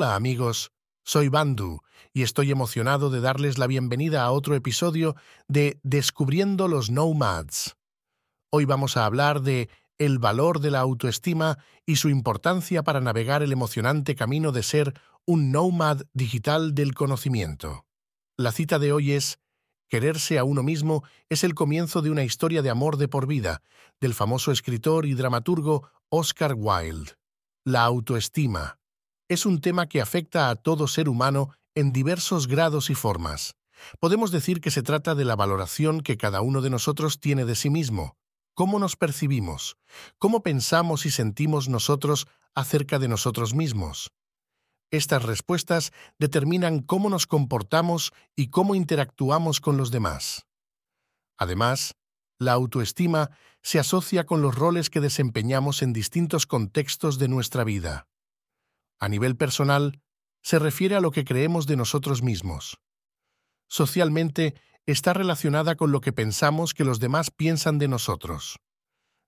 Hola amigos, soy Bandu y estoy emocionado de darles la bienvenida a otro episodio de Descubriendo los Nomads. Hoy vamos a hablar de el valor de la autoestima y su importancia para navegar el emocionante camino de ser un nomad digital del conocimiento. La cita de hoy es Quererse a uno mismo es el comienzo de una historia de amor de por vida, del famoso escritor y dramaturgo Oscar Wilde. La autoestima es un tema que afecta a todo ser humano en diversos grados y formas. Podemos decir que se trata de la valoración que cada uno de nosotros tiene de sí mismo, cómo nos percibimos, cómo pensamos y sentimos nosotros acerca de nosotros mismos. Estas respuestas determinan cómo nos comportamos y cómo interactuamos con los demás. Además, la autoestima se asocia con los roles que desempeñamos en distintos contextos de nuestra vida. A nivel personal, se refiere a lo que creemos de nosotros mismos. Socialmente, está relacionada con lo que pensamos que los demás piensan de nosotros.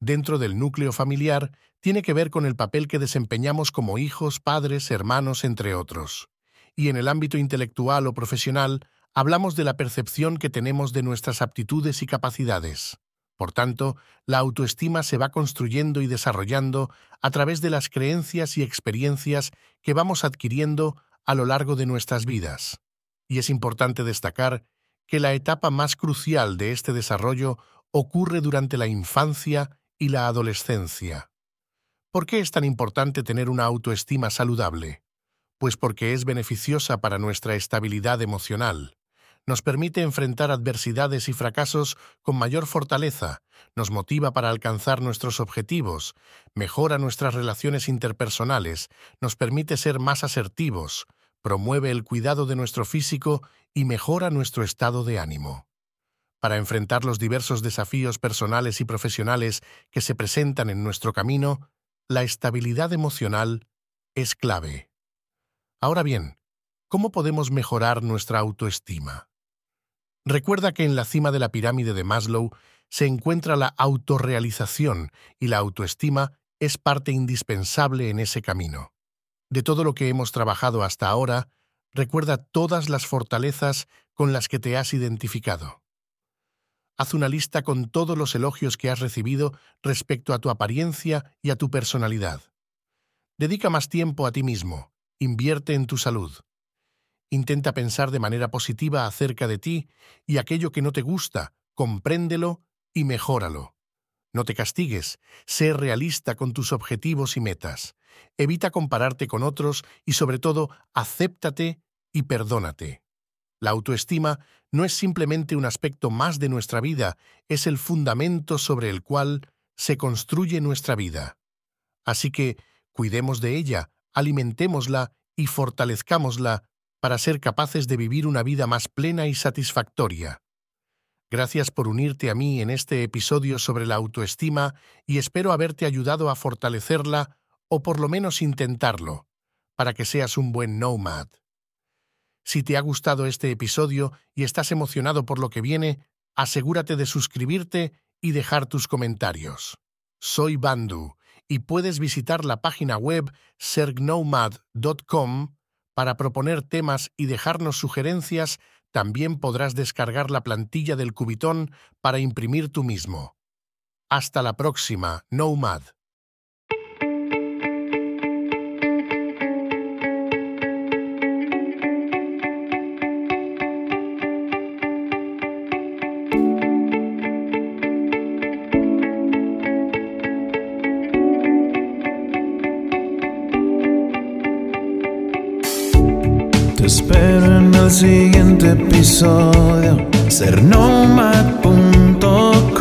Dentro del núcleo familiar, tiene que ver con el papel que desempeñamos como hijos, padres, hermanos, entre otros. Y en el ámbito intelectual o profesional, hablamos de la percepción que tenemos de nuestras aptitudes y capacidades. Por tanto, la autoestima se va construyendo y desarrollando a través de las creencias y experiencias que vamos adquiriendo a lo largo de nuestras vidas. Y es importante destacar que la etapa más crucial de este desarrollo ocurre durante la infancia y la adolescencia. ¿Por qué es tan importante tener una autoestima saludable? Pues porque es beneficiosa para nuestra estabilidad emocional nos permite enfrentar adversidades y fracasos con mayor fortaleza, nos motiva para alcanzar nuestros objetivos, mejora nuestras relaciones interpersonales, nos permite ser más asertivos, promueve el cuidado de nuestro físico y mejora nuestro estado de ánimo. Para enfrentar los diversos desafíos personales y profesionales que se presentan en nuestro camino, la estabilidad emocional es clave. Ahora bien, ¿cómo podemos mejorar nuestra autoestima? Recuerda que en la cima de la pirámide de Maslow se encuentra la autorrealización y la autoestima es parte indispensable en ese camino. De todo lo que hemos trabajado hasta ahora, recuerda todas las fortalezas con las que te has identificado. Haz una lista con todos los elogios que has recibido respecto a tu apariencia y a tu personalidad. Dedica más tiempo a ti mismo, invierte en tu salud. Intenta pensar de manera positiva acerca de ti y aquello que no te gusta, compréndelo y mejóralo. No te castigues, sé realista con tus objetivos y metas. Evita compararte con otros y sobre todo, acéptate y perdónate. La autoestima no es simplemente un aspecto más de nuestra vida, es el fundamento sobre el cual se construye nuestra vida. Así que cuidemos de ella, alimentémosla y fortalezcámosla para ser capaces de vivir una vida más plena y satisfactoria. Gracias por unirte a mí en este episodio sobre la autoestima y espero haberte ayudado a fortalecerla o por lo menos intentarlo, para que seas un buen nomad. Si te ha gustado este episodio y estás emocionado por lo que viene, asegúrate de suscribirte y dejar tus comentarios. Soy Bandu y puedes visitar la página web sergnomad.com para proponer temas y dejarnos sugerencias, también podrás descargar la plantilla del Cubitón para imprimir tú mismo. Hasta la próxima, Nomad. Te espero en el siguiente episodio. Ser nomad.com